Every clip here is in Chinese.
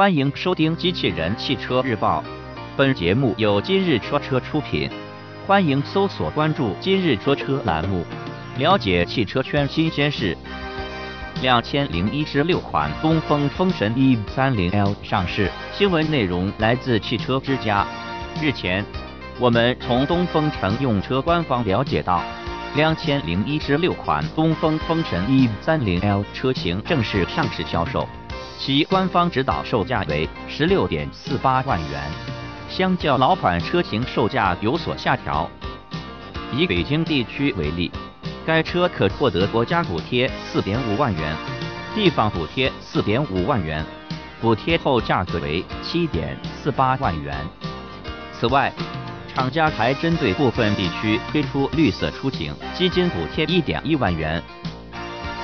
欢迎收听《机器人汽车日报》，本节目由今日说车出品。欢迎搜索关注“今日说车”栏目，了解汽车圈新鲜事。两千零一十六款东风风神 E 三零 L 上市，新闻内容来自汽车之家。日前，我们从东风乘用车官方了解到，两千零一十六款东风风神 E 三零 L 车型正式上市销售。其官方指导售价为十六点四八万元，相较老款车型售价有所下调。以北京地区为例，该车可获得国家补贴四点五万元，地方补贴四点五万元，补贴后价格为七点四八万元。此外，厂家还针对部分地区推出绿色出行基金补贴一点一万元。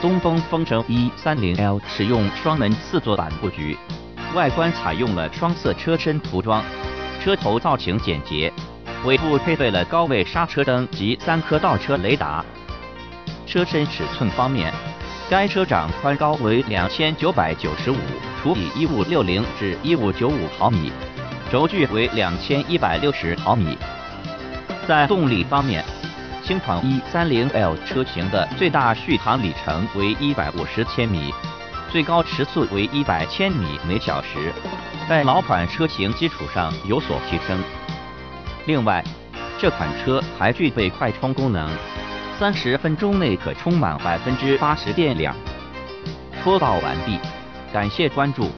东风风神 E30L 使用双门四座版布局，外观采用了双色车身涂装，车头造型简洁，尾部配备了高位刹车灯及三颗倒车雷达。车身尺寸方面，该车长宽高为两千九百九十五除以一五六零至一五九五毫米，轴距为两千一百六十毫米。在动力方面，新款 E30L 车型的最大续航里程为一百五十千米，最高时速为一百千米每小时，在老款车型基础上有所提升。另外，这款车还具备快充功能，三十分钟内可充满百分之八十电量。播报完毕，感谢关注。